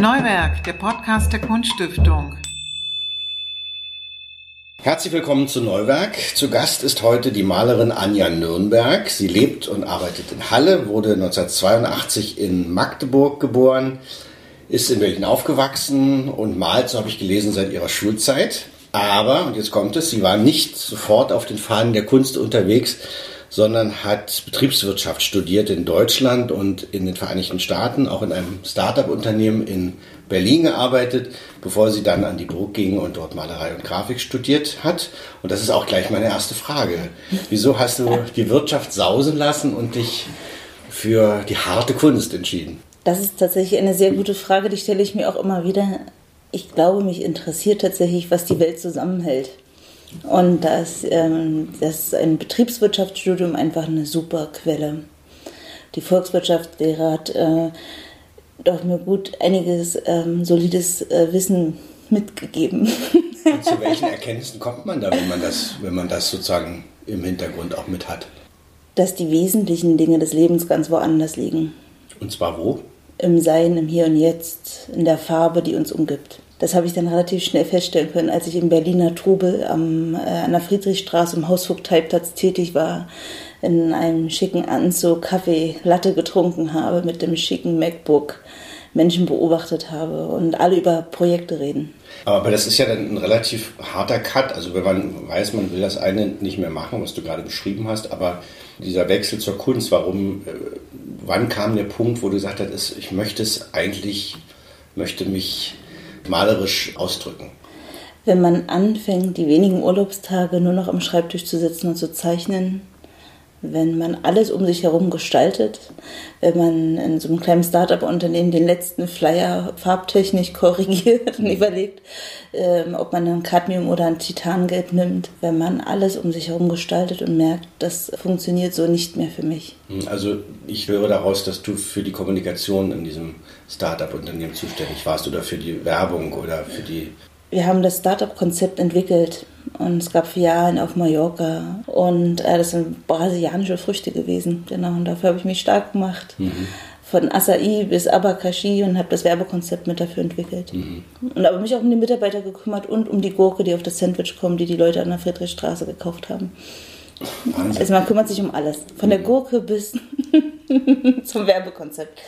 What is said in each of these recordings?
Neuwerk, der Podcast der Kunststiftung. Herzlich willkommen zu Neuwerk. Zu Gast ist heute die Malerin Anja Nürnberg. Sie lebt und arbeitet in Halle, wurde 1982 in Magdeburg geboren, ist in Berlin aufgewachsen und malt, so habe ich gelesen, seit ihrer Schulzeit. Aber, und jetzt kommt es, sie war nicht sofort auf den Fahnen der Kunst unterwegs, sondern hat Betriebswirtschaft studiert in Deutschland und in den Vereinigten Staaten, auch in einem Start-up-Unternehmen in Berlin gearbeitet, bevor sie dann an die Burg ging und dort Malerei und Grafik studiert hat. Und das ist auch gleich meine erste Frage. Wieso hast du die Wirtschaft sausen lassen und dich für die harte Kunst entschieden? Das ist tatsächlich eine sehr gute Frage, die stelle ich mir auch immer wieder. Ich glaube, mich interessiert tatsächlich, was die Welt zusammenhält. Und da ist, ähm, das ist ein Betriebswirtschaftsstudium einfach eine super Quelle. Die Volkswirtschaftslehre hat äh, doch mir gut einiges ähm, solides äh, Wissen mitgegeben. Und zu welchen Erkenntnissen kommt man da, wenn man das, wenn man das sozusagen im Hintergrund auch mit hat? Dass die wesentlichen Dinge des Lebens ganz woanders liegen. Und zwar wo? Im Sein, im Hier und Jetzt, in der Farbe, die uns umgibt. Das habe ich dann relativ schnell feststellen können, als ich im Berliner Trubel am, äh, an der Friedrichstraße im Hausvogteiplatz tätig war, in einem schicken Anzug Kaffee, Latte getrunken habe, mit dem schicken MacBook Menschen beobachtet habe und alle über Projekte reden. Aber das ist ja dann ein relativ harter Cut. Also wenn man weiß, man will das eine nicht mehr machen, was du gerade beschrieben hast, aber dieser Wechsel zur Kunst, warum, äh, wann kam der Punkt, wo du gesagt hast, ich möchte es eigentlich, möchte mich malerisch ausdrücken? Wenn man anfängt, die wenigen Urlaubstage nur noch am Schreibtisch zu sitzen und zu zeichnen, wenn man alles um sich herum gestaltet, wenn man in so einem kleinen Start-up-Unternehmen den letzten Flyer farbtechnisch korrigiert und überlegt, ähm, ob man ein Cadmium oder ein Titangelb nimmt, wenn man alles um sich herum gestaltet und merkt, das funktioniert so nicht mehr für mich. Hm, also ich höre daraus, dass du für die Kommunikation in diesem Start-up-Unternehmen zuständig warst oder für die Werbung oder für die wir haben das Startup-Konzept entwickelt und es gab Filialen auf Mallorca und äh, das sind brasilianische Früchte gewesen. Genau, und dafür habe ich mich stark gemacht. Mhm. Von Acai bis Abakashi und habe das Werbekonzept mit dafür entwickelt. Mhm. Und habe mich auch um die Mitarbeiter gekümmert und um die Gurke, die auf das Sandwich kommt, die die Leute an der Friedrichstraße gekauft haben. Wahnsinn. Also man kümmert sich um alles. Von der mhm. Gurke bis zum Werbekonzept.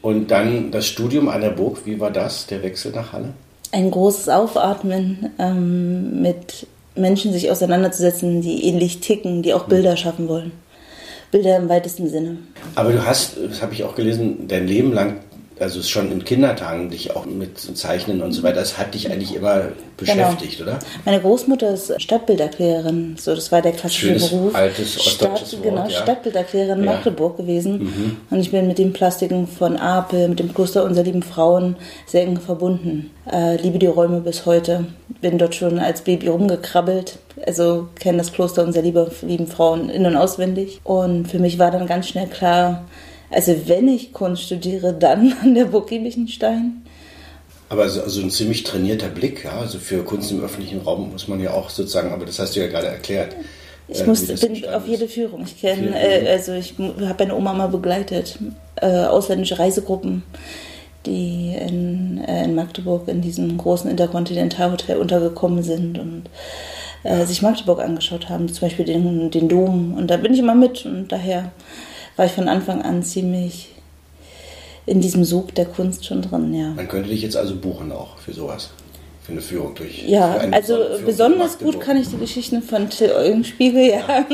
Und dann das Studium an der Burg, wie war das, der Wechsel nach Halle? Ein großes Aufatmen, ähm, mit Menschen sich auseinanderzusetzen, die ähnlich ticken, die auch Bilder schaffen wollen. Bilder im weitesten Sinne. Aber du hast, das habe ich auch gelesen, dein Leben lang also schon in Kindertagen dich auch mit Zeichnen und so weiter, das hat dich eigentlich immer beschäftigt, genau. oder? Meine Großmutter ist Stadtbilderklärerin, so das war der klassische Schönes, Beruf. altes Stadt, Wort, Genau, ja. Stadtbilderklärerin in ja. Magdeburg gewesen. Mhm. Und ich bin mit den Plastiken von Apel, mit dem Kloster unserer lieben Frauen sehr eng verbunden. Äh, liebe die Räume bis heute. Bin dort schon als Baby rumgekrabbelt. Also kenne das Kloster unserer lieben Frauen in- und auswendig. Und für mich war dann ganz schnell klar, also wenn ich Kunst studiere, dann an der Burg Giebichenstein. Aber so, also ein ziemlich trainierter Blick, ja. Also für Kunst im öffentlichen Raum muss man ja auch sozusagen, aber das hast du ja gerade erklärt. Ich äh, muss, bin auf jede Führung. Ich kenne, äh, also ich habe meine Oma mal begleitet, äh, ausländische Reisegruppen, die in, äh, in Magdeburg in diesem großen Interkontinentalhotel untergekommen sind und äh, sich Magdeburg angeschaut haben, zum Beispiel den, den Dom. Und da bin ich immer mit und daher war ich von Anfang an ziemlich in diesem Sog der Kunst schon drin, ja. Man könnte dich jetzt also buchen auch für sowas. Für eine Führung durch. Ja, also Führung besonders gut kann ich die Geschichten von Till Eugenspiegel, ja.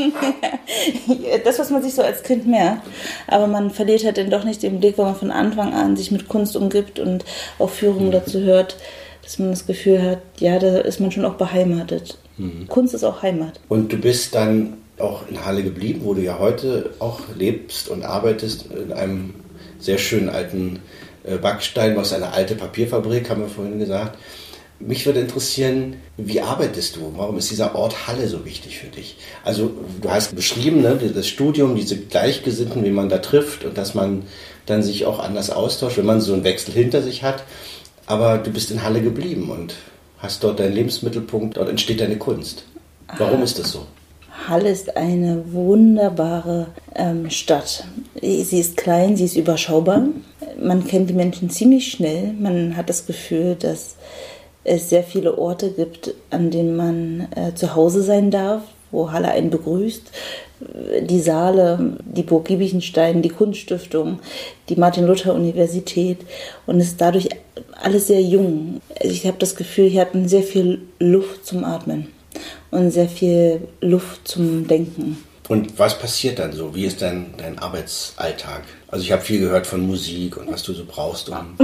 ja. das, was man sich so als Kind merkt. Aber man verliert halt dann doch nicht den Blick, weil man von Anfang an sich mit Kunst umgibt und auch Führungen mhm. dazu hört, dass man das Gefühl hat, ja, da ist man schon auch beheimatet. Mhm. Kunst ist auch Heimat. Und du bist dann auch in Halle geblieben, wo du ja heute auch lebst und arbeitest, in einem sehr schönen alten äh, Backstein aus einer alten Papierfabrik, haben wir vorhin gesagt. Mich würde interessieren, wie arbeitest du? Warum ist dieser Ort Halle so wichtig für dich? Also du hast beschrieben, ne, das Studium, diese Gleichgesinnten, wie man da trifft und dass man dann sich auch anders austauscht, wenn man so einen Wechsel hinter sich hat. Aber du bist in Halle geblieben und hast dort deinen Lebensmittelpunkt, dort entsteht deine Kunst. Warum ist das so? Halle ist eine wunderbare ähm, Stadt. Sie ist klein, sie ist überschaubar. Man kennt die Menschen ziemlich schnell. Man hat das Gefühl, dass es sehr viele Orte gibt, an denen man äh, zu Hause sein darf, wo Halle einen begrüßt. Die Saale, die Burg Giebichenstein, die Kunststiftung, die Martin-Luther-Universität und ist dadurch alles sehr jung. Also ich habe das Gefühl, hier hatten sehr viel Luft zum Atmen und sehr viel Luft zum Denken. Und was passiert dann so? Wie ist dein, dein Arbeitsalltag? Also ich habe viel gehört von Musik und was du so brauchst, um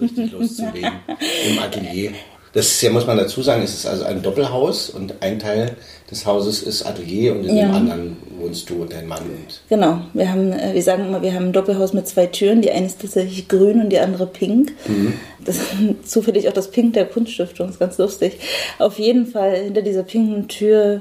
richtig loszulegen im Atelier. Das ist ja, muss man dazu sagen, es ist also ein Doppelhaus und ein Teil des Hauses ist Atelier und in ja. dem anderen wohnst du und dein Mann. Und genau, wir haben, äh, wir sagen immer, wir haben ein Doppelhaus mit zwei Türen. Die eine ist tatsächlich grün und die andere pink. Mhm. Das ist zufällig auch das Pink der Kunststiftung, ist ganz lustig. Auf jeden Fall hinter dieser pinken Tür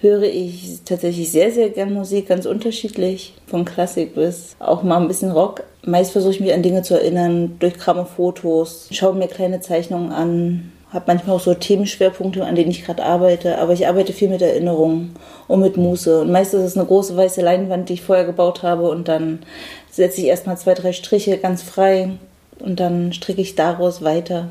höre ich tatsächlich sehr, sehr gern Musik, ganz unterschiedlich, von Klassik bis auch mal ein bisschen Rock. Meist versuche ich mich an Dinge zu erinnern, durch Kramme Fotos, schaue mir kleine Zeichnungen an, habe manchmal auch so Themenschwerpunkte, an denen ich gerade arbeite, aber ich arbeite viel mit Erinnerungen und mit Muße. Und meist ist es eine große weiße Leinwand, die ich vorher gebaut habe und dann setze ich erstmal zwei, drei Striche ganz frei und dann stricke ich daraus weiter.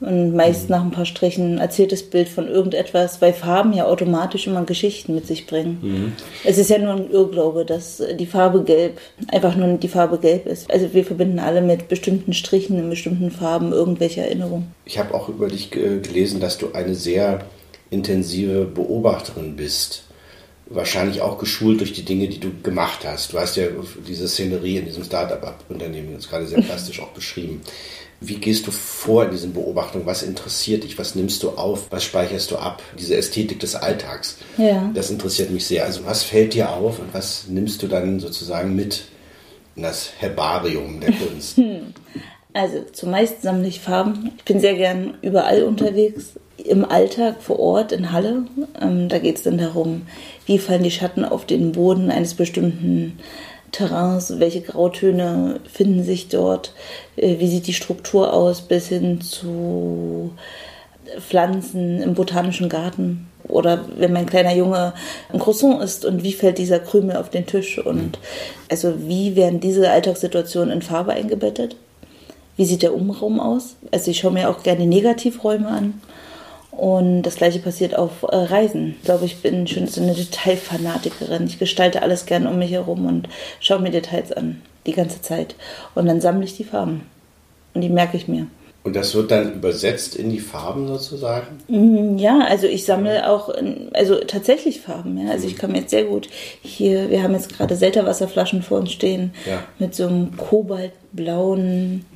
Und meist mhm. nach ein paar Strichen erzählt das Bild von irgendetwas, weil Farben ja automatisch immer Geschichten mit sich bringen. Mhm. Es ist ja nur ein Irrglaube, dass die Farbe gelb einfach nur die Farbe gelb ist. Also wir verbinden alle mit bestimmten Strichen in bestimmten Farben irgendwelche Erinnerungen. Ich habe auch über dich gelesen, dass du eine sehr intensive Beobachterin bist. Wahrscheinlich auch geschult durch die Dinge, die du gemacht hast. Du hast ja diese Szenerie in diesem Start-up-Unternehmen jetzt gerade sehr plastisch auch beschrieben. Wie gehst du vor in diesen Beobachtungen? Was interessiert dich? Was nimmst du auf? Was speicherst du ab? Diese Ästhetik des Alltags. Ja. Das interessiert mich sehr. Also was fällt dir auf und was nimmst du dann sozusagen mit in das Herbarium der Kunst? Also zumeist sammle ich Farben. Ich bin sehr gern überall unterwegs. Im Alltag vor Ort in Halle. Ähm, da geht es dann darum, wie fallen die Schatten auf den Boden eines bestimmten Terrains, welche Grautöne finden sich dort, äh, wie sieht die Struktur aus, bis hin zu Pflanzen im botanischen Garten. Oder wenn mein kleiner Junge ein Croissant isst und wie fällt dieser Krümel auf den Tisch und also wie werden diese Alltagssituationen in Farbe eingebettet? Wie sieht der Umraum aus? Also ich schaue mir auch gerne Negativräume an. Und das gleiche passiert auf äh, Reisen. Ich glaube, ich bin schon so eine Detailfanatikerin. Ich gestalte alles gern um mich herum und schaue mir Details an, die ganze Zeit. Und dann sammle ich die Farben. Und die merke ich mir. Und das wird dann übersetzt in die Farben sozusagen? Mm, ja, also ich sammle auch, also tatsächlich Farben. Ja. Also ich kann mir jetzt sehr gut hier, wir haben jetzt gerade Selterwasserflaschen vor uns stehen ja. mit so einem kobaltblauen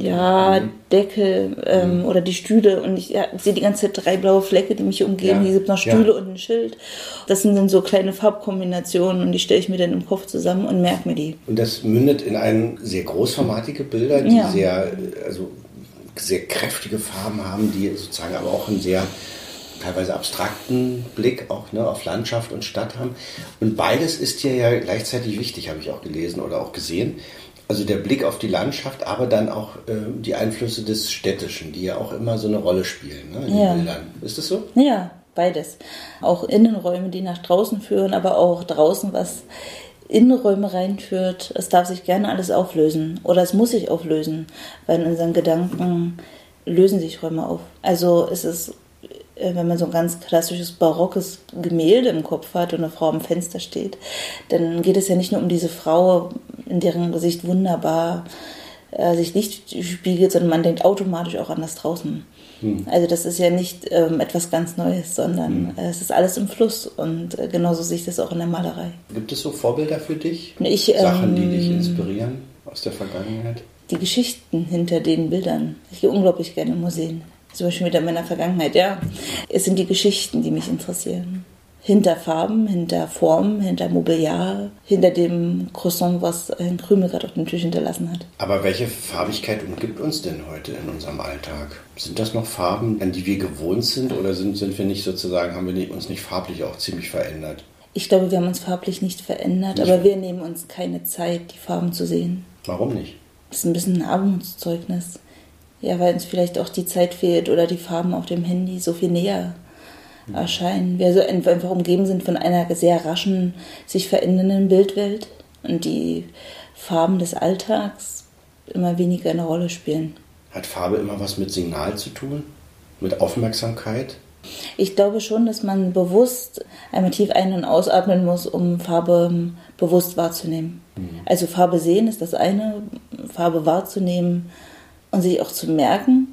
ja, ja, Deckel ähm, mhm. oder die Stühle und ich ja, sehe die ganze Zeit drei blaue Flecke, die mich umgeben. Hier gibt es noch Stühle und ein Schild. Das sind dann so kleine Farbkombinationen und die stelle ich mir dann im Kopf zusammen und merke mir die. Und das mündet in ein sehr großformatige Bilder, die sehr, also sehr kräftige Farben haben, die sozusagen aber auch einen sehr teilweise abstrakten Blick auch ne, auf Landschaft und Stadt haben. Und beides ist hier ja gleichzeitig wichtig, habe ich auch gelesen oder auch gesehen. Also der Blick auf die Landschaft, aber dann auch äh, die Einflüsse des Städtischen, die ja auch immer so eine Rolle spielen ne, in ja. den Bildern. Ist das so? Ja, beides. Auch Innenräume, die nach draußen führen, aber auch draußen was Innenräume reinführt, es darf sich gerne alles auflösen oder es muss sich auflösen, weil in unseren Gedanken lösen sich Räume auf. Also es ist, äh, wenn man so ein ganz klassisches barockes Gemälde im Kopf hat und eine Frau am Fenster steht, dann geht es ja nicht nur um diese Frau, in deren Gesicht wunderbar äh, sich Licht spiegelt, sondern man denkt automatisch auch an das draußen. Hm. Also das ist ja nicht ähm, etwas ganz Neues, sondern hm. äh, es ist alles im Fluss und äh, genauso sehe ich das auch in der Malerei. Gibt es so Vorbilder für dich? Ich, Sachen, die ähm, dich inspirieren aus der Vergangenheit? Die Geschichten hinter den Bildern. Ich gehe unglaublich gerne in Museen. Zum Beispiel wieder in meiner Vergangenheit, ja. Es sind die Geschichten, die mich interessieren hinter Farben, hinter Formen, hinter Mobiliar, hinter dem Croissant, was ein Krümel gerade auf dem Tisch hinterlassen hat. Aber welche Farbigkeit umgibt uns denn heute in unserem Alltag? Sind das noch Farben, an die wir gewohnt sind oder sind, sind wir nicht sozusagen, haben wir uns nicht farblich auch ziemlich verändert? Ich glaube, wir haben uns farblich nicht verändert, nicht? aber wir nehmen uns keine Zeit, die Farben zu sehen. Warum nicht? Das ist ein bisschen ein Armutszeugnis. Ja, weil uns vielleicht auch die Zeit fehlt oder die Farben auf dem Handy so viel näher erscheinen. Wir so einfach umgeben sind von einer sehr raschen, sich verändernden Bildwelt. und die Farben des Alltags immer weniger eine Rolle spielen. Hat Farbe immer was mit Signal zu tun? Mit Aufmerksamkeit? Ich glaube schon, dass man bewusst einmal tief ein- und ausatmen muss, um Farbe bewusst wahrzunehmen. Mhm. Also Farbe sehen ist das eine, Farbe wahrzunehmen und sich auch zu merken.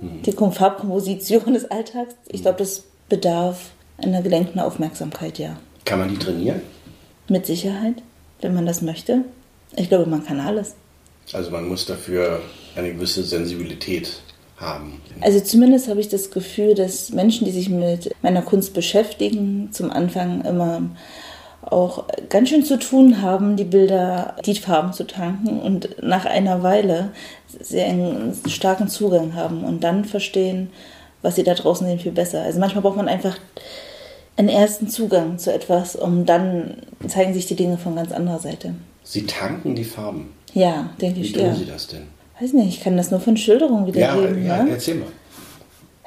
Mhm. Die Farbkomposition des Alltags, ich glaube, das bedarf einer gelenkten Aufmerksamkeit, ja. Kann man die trainieren? Mit Sicherheit, wenn man das möchte. Ich glaube, man kann alles. Also man muss dafür eine gewisse Sensibilität haben. Also zumindest habe ich das Gefühl, dass Menschen, die sich mit meiner Kunst beschäftigen, zum Anfang immer auch ganz schön zu tun haben, die Bilder, die Farben zu tanken und nach einer Weile sehr einen starken Zugang haben und dann verstehen, was sie da draußen sehen, viel besser. Also manchmal braucht man einfach einen ersten Zugang zu etwas, um dann zeigen sich die Dinge von ganz anderer Seite. Sie tanken die Farben? Ja, denke ich. Wie tun ja. Sie das denn? Weiß nicht, ich kann das nur von Schilderungen wiedergeben. Ja, ja ne? erzähl mal.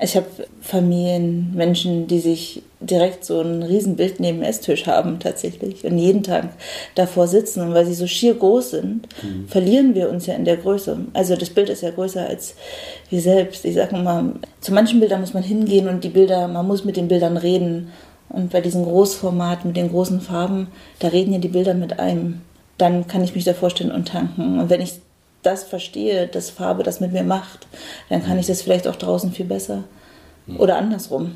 Ich habe Familien, Menschen, die sich direkt so ein Riesenbild neben dem Esstisch haben tatsächlich und jeden Tag davor sitzen. Und weil sie so schier groß sind, mhm. verlieren wir uns ja in der Größe. Also das Bild ist ja größer als wir selbst. Ich sage mal, zu manchen Bildern muss man hingehen und die Bilder, man muss mit den Bildern reden. Und bei diesem Großformat mit den großen Farben, da reden ja die Bilder mit einem. Dann kann ich mich da vorstellen und tanken. Und wenn ich das verstehe, dass Farbe das mit mir macht, dann kann ich das vielleicht auch draußen viel besser. Oder andersrum.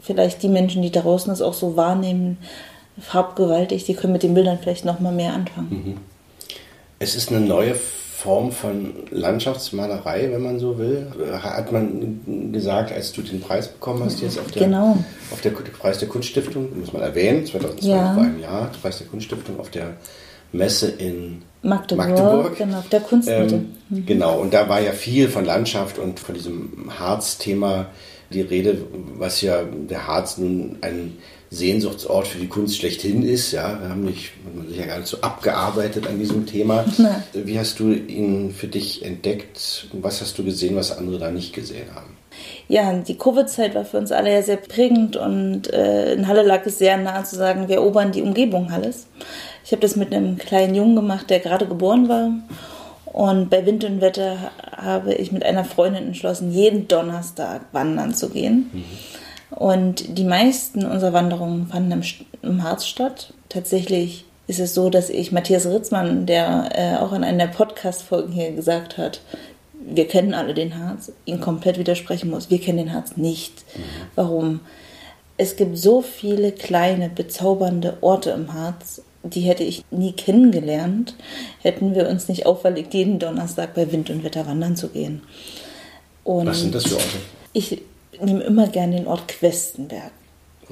Vielleicht die Menschen, die draußen das auch so wahrnehmen, farbgewaltig, die können mit den Bildern vielleicht noch mal mehr anfangen. Mhm. Es ist eine neue Form von Landschaftsmalerei, wenn man so will. Hat man gesagt, als du den Preis bekommen hast, jetzt auf der, genau. auf der Preis der Kunststiftung, muss man erwähnen, 2012 ja. war ein Jahr, Preis der Kunststiftung auf der Messe in Magdeburg, Magdeburg. genau, auf der Kunstmitte. Ähm, mhm. Genau, und da war ja viel von Landschaft und von diesem Harz-Thema die Rede, was ja der Harz nun ein Sehnsuchtsort für die Kunst schlechthin ist. Ja, wir haben nicht, man sich ja gar nicht so abgearbeitet an diesem Thema. Nein. Wie hast du ihn für dich entdeckt? Was hast du gesehen, was andere da nicht gesehen haben? Ja, die Covid-Zeit war für uns alle ja sehr prägend und äh, in Halle lag es sehr nahe zu sagen, wir erobern die Umgebung Halles. Ich habe das mit einem kleinen Jungen gemacht, der gerade geboren war. Und bei Wind und Wetter habe ich mit einer Freundin entschlossen, jeden Donnerstag wandern zu gehen. Mhm. Und die meisten unserer Wanderungen fanden im, im, Harz statt. Tatsächlich ist es so, dass ich Matthias Ritzmann, der äh, auch in einer Podcast-Folge hier gesagt hat, wir kennen alle den Harz, ihn komplett widersprechen muss. Wir kennen den Harz nicht. Mhm. Warum? Es gibt so viele kleine, bezaubernde Orte im Harz die hätte ich nie kennengelernt, hätten wir uns nicht auferlegt, jeden Donnerstag bei Wind und Wetter wandern zu gehen. Und Was sind das für Orte? Ich nehme immer gerne den Ort Questenberg.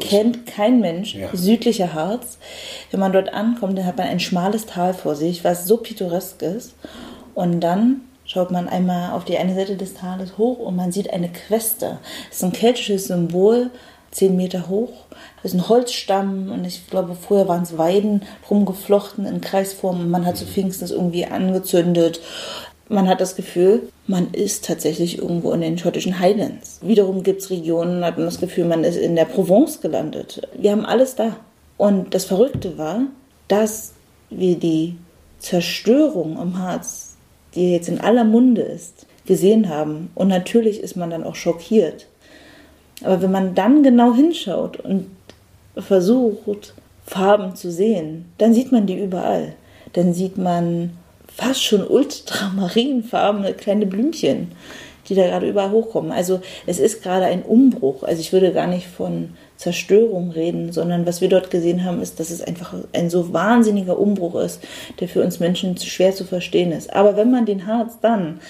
Kennt kein Mensch, ja. südlicher Harz. Wenn man dort ankommt, dann hat man ein schmales Tal vor sich, was so pittoresk ist. Und dann schaut man einmal auf die eine Seite des Tales hoch und man sieht eine Queste. Das ist ein keltisches Symbol, zehn Meter hoch. Das ist ein Holzstamm und ich glaube, vorher waren es Weiden rumgeflochten in Kreisform und man hat zu Pfingsten irgendwie angezündet. Man hat das Gefühl, man ist tatsächlich irgendwo in den schottischen Highlands. Wiederum gibt es Regionen, hat man das Gefühl, man ist in der Provence gelandet. Wir haben alles da. Und das Verrückte war, dass wir die Zerstörung am Harz, die jetzt in aller Munde ist, gesehen haben. Und natürlich ist man dann auch schockiert. Aber wenn man dann genau hinschaut und versucht, Farben zu sehen, dann sieht man die überall. Dann sieht man fast schon ultramarinfarbene kleine Blümchen, die da gerade überall hochkommen. Also es ist gerade ein Umbruch. Also ich würde gar nicht von Zerstörung reden, sondern was wir dort gesehen haben, ist, dass es einfach ein so wahnsinniger Umbruch ist, der für uns Menschen schwer zu verstehen ist. Aber wenn man den Harz dann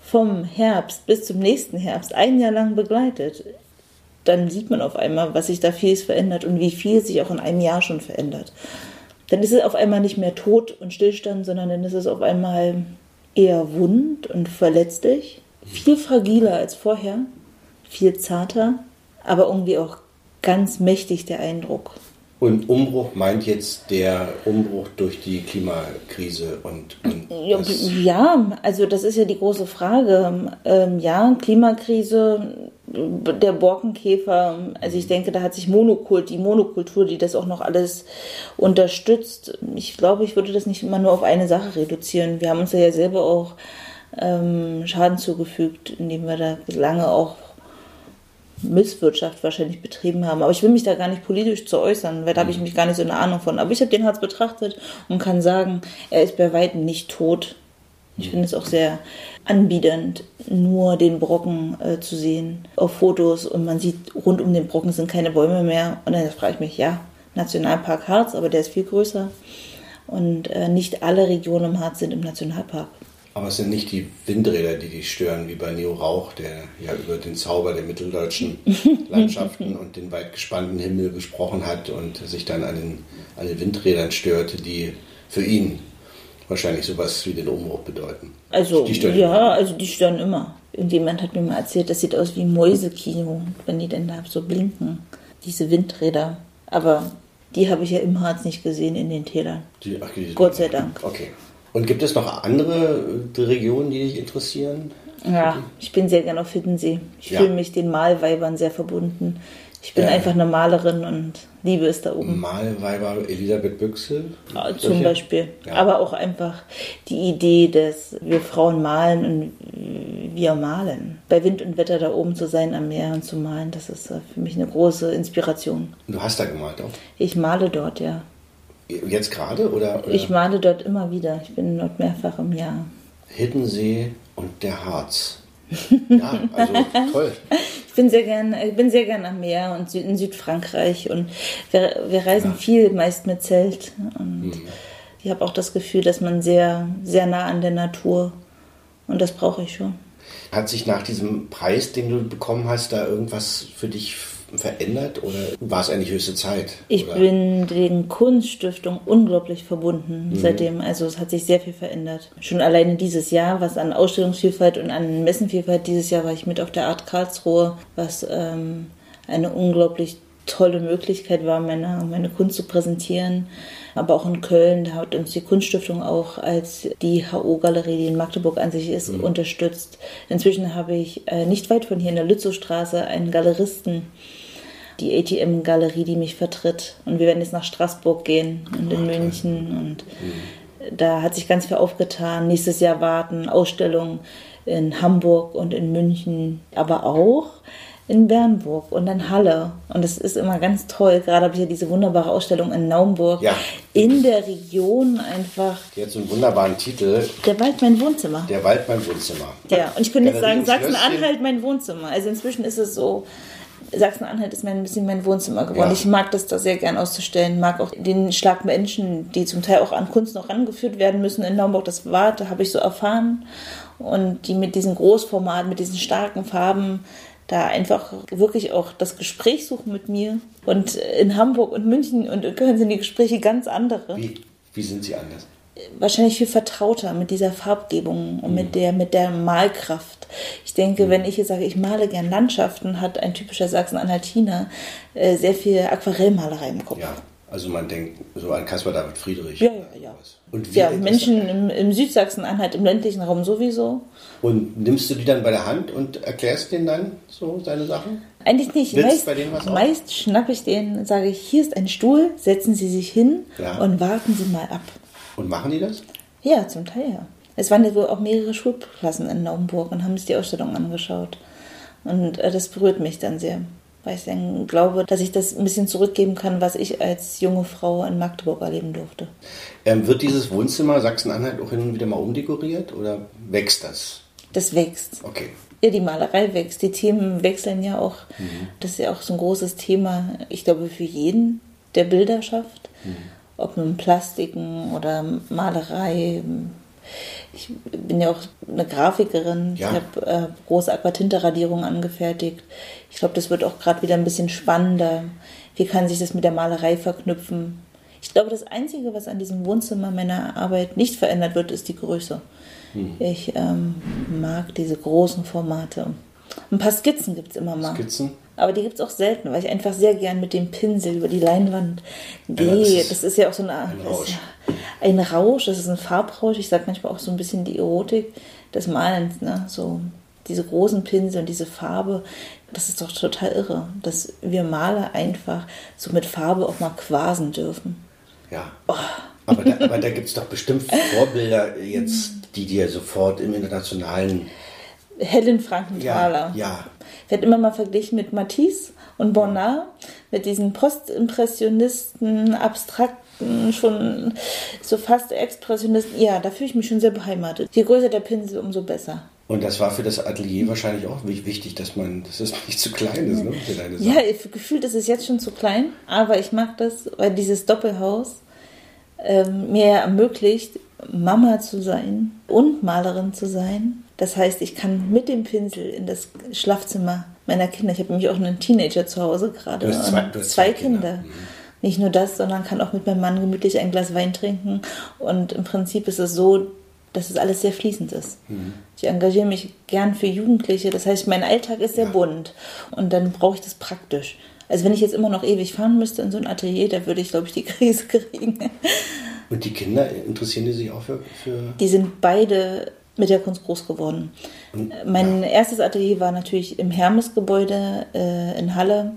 vom Herbst bis zum nächsten Herbst ein Jahr lang begleitet, dann sieht man auf einmal, was sich da vieles verändert und wie viel sich auch in einem Jahr schon verändert. Dann ist es auf einmal nicht mehr Tod und Stillstand, sondern dann ist es auf einmal eher wund und verletzlich, viel fragiler als vorher, viel zarter, aber irgendwie auch ganz mächtig der Eindruck. Und Umbruch meint jetzt der Umbruch durch die Klimakrise und, und ja, also das ist ja die große Frage. Ähm, ja, Klimakrise der Borkenkäfer, also ich denke, da hat sich Monokult, die Monokultur, die das auch noch alles unterstützt. Ich glaube, ich würde das nicht immer nur auf eine Sache reduzieren. Wir haben uns ja selber auch ähm, Schaden zugefügt, indem wir da lange auch Misswirtschaft wahrscheinlich betrieben haben. Aber ich will mich da gar nicht politisch zu äußern, weil da habe ich mich gar nicht so eine Ahnung von. Aber ich habe den Harz betrachtet und kann sagen, er ist bei weitem nicht tot. Ich finde es auch sehr anbiedernd, nur den Brocken äh, zu sehen auf Fotos und man sieht, rund um den Brocken sind keine Bäume mehr. Und dann frage ich mich, ja, Nationalpark Harz, aber der ist viel größer. Und äh, nicht alle Regionen im Harz sind im Nationalpark. Aber es sind nicht die Windräder, die dich stören, wie bei Neo Rauch, der ja über den Zauber der mitteldeutschen Landschaften und den weit gespannten Himmel gesprochen hat und sich dann an den, an den Windrädern störte, die für ihn wahrscheinlich sowas wie den Umbruch bedeuten. Also, die stören ja, immer. also die stören immer. Irgendjemand hat mir mal erzählt, das sieht aus wie Mäusekino, wenn die denn da so blinken. Diese Windräder. Aber die habe ich ja im Harz nicht gesehen in den Tälern. Die, ach, Gott sei Dank. Okay. Und gibt es noch andere äh, Regionen, die dich interessieren? Ja, ich bin sehr gerne auf Hiddensee. Ich ja. fühle mich den Malweibern sehr verbunden. Ich bin ja. einfach eine Malerin und liebe es da oben. Malweiber Elisabeth Büchsel? Ja, zum? Beispiel. Ja. Aber auch einfach die Idee, dass wir Frauen malen und wir malen. Bei Wind und Wetter da oben zu sein am Meer und zu malen, das ist äh, für mich eine große Inspiration. Du hast da gemalt auch? Ich male dort, ja. Jetzt gerade? Oder, oder? Ich male dort immer wieder. Ich bin dort mehrfach im Jahr. Hiddensee und der Harz. Ja, also toll. Ich bin sehr gern, ich bin sehr gern am Meer und in Südfrankreich und wir, wir reisen ja. viel, meist mit Zelt. Und mhm. ich habe auch das Gefühl, dass man sehr, sehr nah an der Natur und das brauche ich schon. Hat sich nach diesem Preis, den du bekommen hast, da irgendwas für dich verändert oder war es eigentlich höchste Zeit? Ich oder? bin den Kunststiftungen unglaublich verbunden mhm. seitdem. Also es hat sich sehr viel verändert. Schon alleine dieses Jahr, was an Ausstellungsvielfalt und an Messenvielfalt, dieses Jahr war ich mit auf der Art Karlsruhe, was ähm, eine unglaublich tolle Möglichkeit war, meine, meine Kunst zu präsentieren. Aber auch in Köln, da hat uns die Kunststiftung auch als die HO-Galerie, die in Magdeburg an sich ist, mhm. unterstützt. Inzwischen habe ich äh, nicht weit von hier in der Lützowstraße einen Galeristen, die ATM-Galerie, die mich vertritt. Und wir werden jetzt nach Straßburg gehen und in München. Und mhm. da hat sich ganz viel aufgetan. Nächstes Jahr warten Ausstellungen in Hamburg und in München, aber auch in Bernburg und in Halle. Und das ist immer ganz toll. Gerade habe ich ja diese wunderbare Ausstellung in Naumburg. Ja. In der Region einfach. Die hat so einen wunderbaren Titel. Der Wald mein Wohnzimmer. Der Wald mein Wohnzimmer. Ja, und ich könnte jetzt sagen, Sachsen-Anhalt mein Wohnzimmer. Also inzwischen ist es so, Sachsen-Anhalt ist ein bisschen mein Wohnzimmer geworden. Ja. Ich mag das da sehr gern auszustellen, mag auch den Schlag Menschen, die zum Teil auch an Kunst noch rangeführt werden müssen in Naumburg. Das war, da habe ich so erfahren. Und die mit diesen Großformaten, mit diesen starken Farben, da einfach wirklich auch das Gespräch suchen mit mir. Und in Hamburg und München und in Köln sind die Gespräche ganz andere. Wie, wie sind sie anders? Wahrscheinlich viel vertrauter mit dieser Farbgebung und mhm. mit der mit der Malkraft. Ich denke, mhm. wenn ich jetzt sage, ich male gern Landschaften, hat ein typischer Sachsen-Anhaltiner äh, sehr viel Aquarellmalerei im Kopf. Ja, also man denkt so an Caspar David Friedrich. Ja, ja, ja. Und ja, Menschen im, im Südsachsen-Anhalt, im ländlichen Raum sowieso. Und nimmst du die dann bei der Hand und erklärst denen dann so seine Sachen? Eigentlich nicht. meist, bei denen was meist schnappe ich denen, sage ich, hier ist ein Stuhl, setzen Sie sich hin ja. und warten Sie mal ab. Und machen die das? Ja, zum Teil ja. Es waren ja wohl auch mehrere Schulklassen in Naumburg und haben sich die Ausstellung angeschaut. Und äh, das berührt mich dann sehr, weil ich dann glaube, dass ich das ein bisschen zurückgeben kann, was ich als junge Frau in Magdeburg erleben durfte. Ähm, wird dieses Wohnzimmer Sachsen-Anhalt auch hin und wieder mal umdekoriert oder wächst das? Das wächst. Okay. Ja, die Malerei wächst. Die Themen wechseln ja auch. Mhm. Das ist ja auch so ein großes Thema, ich glaube, für jeden, der Bilder schafft. Mhm ob nun Plastiken oder Malerei. Ich bin ja auch eine Grafikerin. Ja. Ich habe äh, große Aquatinte-Radierungen angefertigt. Ich glaube, das wird auch gerade wieder ein bisschen spannender. Wie kann sich das mit der Malerei verknüpfen? Ich glaube, das Einzige, was an diesem Wohnzimmer meiner Arbeit nicht verändert wird, ist die Größe. Hm. Ich ähm, mag diese großen Formate. Ein paar Skizzen gibt es immer mal. Skizzen? Aber die gibt es auch selten, weil ich einfach sehr gern mit dem Pinsel über die Leinwand gehe. Ja, das, das, ist ja auch so eine, ein Rausch. Ja ein Rausch, das ist ein Farbrausch. Ich sage manchmal auch so ein bisschen die Erotik des Malens. Ne? So diese großen Pinsel und diese Farbe, das ist doch total irre, dass wir Maler einfach so mit Farbe auch mal quasen dürfen. Ja. Oh. Aber da, aber da gibt es doch bestimmt Vorbilder jetzt, die dir sofort im internationalen. Helen Frankenthaler. Ja, ja. Wird immer mal verglichen mit Matisse und Bonnard, mit diesen Postimpressionisten, abstrakten, schon so fast Expressionisten. Ja, da fühle ich mich schon sehr beheimatet. Je größer der Pinsel, umso besser. Und das war für das Atelier wahrscheinlich auch wichtig, dass man, dass es nicht zu klein ist, ne? Für deine ja, gefühlt ist es jetzt schon zu klein, aber ich mag das, weil dieses Doppelhaus ähm, mir ermöglicht, Mama zu sein und Malerin zu sein. Das heißt, ich kann mit dem Pinsel in das Schlafzimmer meiner Kinder, ich habe nämlich auch einen Teenager zu Hause gerade, du hast zwei, du hast zwei, zwei Kinder. Kinder. Mhm. Nicht nur das, sondern kann auch mit meinem Mann gemütlich ein Glas Wein trinken. Und im Prinzip ist es so, dass es alles sehr fließend ist. Mhm. Ich engagiere mich gern für Jugendliche, das heißt, mein Alltag ist sehr ja. bunt und dann brauche ich das praktisch. Also wenn ich jetzt immer noch ewig fahren müsste in so ein Atelier, da würde ich, glaube ich, die Krise kriegen. Und die Kinder, interessieren die sich auch für... für die sind beide mit der Kunst groß geworden. Und, mein erstes Atelier war natürlich im Hermes-Gebäude äh, in Halle.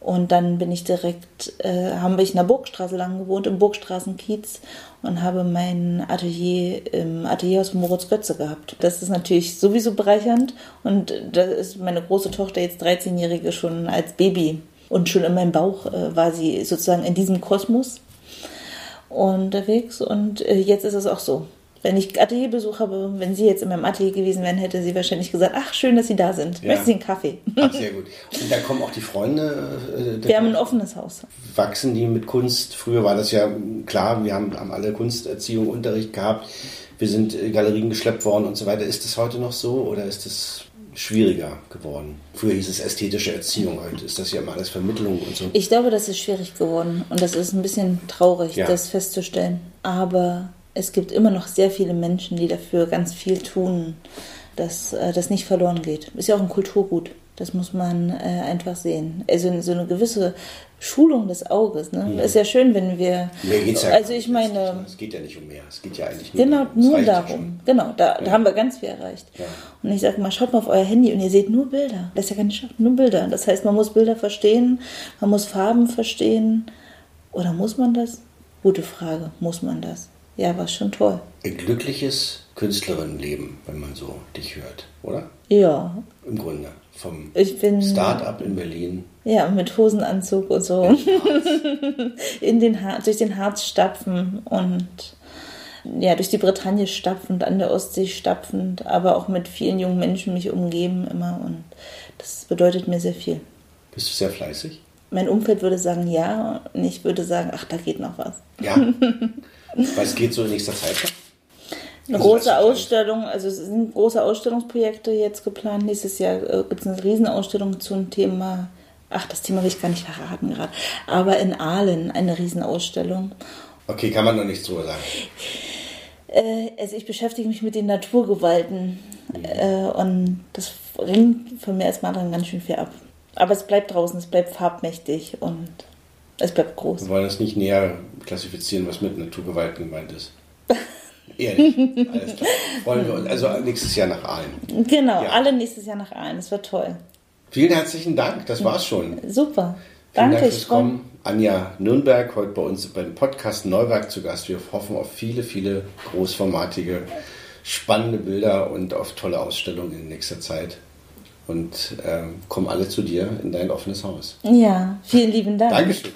Und dann bin ich direkt, äh, haben wir in der Burgstraße lang gewohnt, im Burgstraßenkiez und habe mein Atelier im Atelierhaus von Moritz Götze gehabt. Das ist natürlich sowieso bereichernd und da ist meine große Tochter jetzt 13-Jährige schon als Baby und schon in meinem Bauch äh, war sie sozusagen in diesem Kosmos unterwegs und äh, jetzt ist es auch so wenn ich Atelierbesuch habe, wenn Sie jetzt in meinem Atelier gewesen wären, hätte sie wahrscheinlich gesagt, ach, schön, dass Sie da sind. Ja. Möchten Sie einen Kaffee? Ach, sehr gut. Und da kommen auch die Freunde. Äh, wir haben ein offenes Haus. Wachsen die mit Kunst? Früher war das ja klar, wir haben, haben alle Kunsterziehung, Unterricht gehabt. Wir sind äh, Galerien geschleppt worden und so weiter. Ist das heute noch so oder ist das schwieriger geworden. Früher hieß es ästhetische Erziehung, heute ist das ja immer alles Vermittlung und so. Ich glaube, das ist schwierig geworden und das ist ein bisschen traurig, ja. das festzustellen. Aber es gibt immer noch sehr viele Menschen, die dafür ganz viel tun, dass äh, das nicht verloren geht. Ist ja auch ein Kulturgut. Das muss man äh, einfach sehen. Also so eine gewisse Schulung des Auges. Ne? Ja. Ist ja schön, wenn wir. Mehr geht's ja also ich meine. Es geht ja nicht um mehr. Es geht ja eigentlich nur Genau, nur darum. Genau, da, ja. da haben wir ganz viel erreicht. Ja. Und ich sage mal, schaut mal auf euer Handy und ihr seht nur Bilder. Das ist ja keine Schrift, nur Bilder. Das heißt, man muss Bilder verstehen, man muss Farben verstehen. Oder muss man das? Gute Frage. Muss man das? Ja, war schon toll. Ein glückliches Künstlerinnenleben, wenn man so dich hört, oder? Ja. Im Grunde. Vom Start-up in Berlin. Ja, mit Hosenanzug und so. in den Har durch den Harz stapfen und ja, durch die Bretagne stapfend, an der Ostsee stapfend, aber auch mit vielen jungen Menschen mich umgeben immer und das bedeutet mir sehr viel. Bist du sehr fleißig? Mein Umfeld würde sagen ja und ich würde sagen, ach, da geht noch was. Ja. Was geht so in nächster Zeit? Eine also große Ausstellung, also es sind große Ausstellungsprojekte jetzt geplant. Nächstes Jahr äh, gibt es eine Riesenausstellung zum Thema, ach, das Thema will ich gar nicht verraten gerade, aber in Aalen eine Riesenausstellung. Okay, kann man noch nichts drüber sagen. Äh, also ich beschäftige mich mit den Naturgewalten mhm. äh, und das ringt von mir als Malerin ganz schön viel ab. Aber es bleibt draußen, es bleibt farbmächtig und es bleibt groß. Wir wollen das nicht näher klassifizieren, was mit Naturgewalten gemeint ist. Ehrlich. Alles klar. Wollen wir uns, also nächstes Jahr nach Aalen. Genau, ja. alle nächstes Jahr nach Aalen. Das war toll. Vielen herzlichen Dank, das war's schon. Super. Vielen Danke, Dank fürs Kommen. Anja Nürnberg, heute bei uns beim Podcast Neuwerk zu Gast. Wir hoffen auf viele, viele großformatige, spannende Bilder und auf tolle Ausstellungen in nächster Zeit und äh, kommen alle zu dir in dein offenes Haus. Ja, vielen lieben Dank. Dankeschön.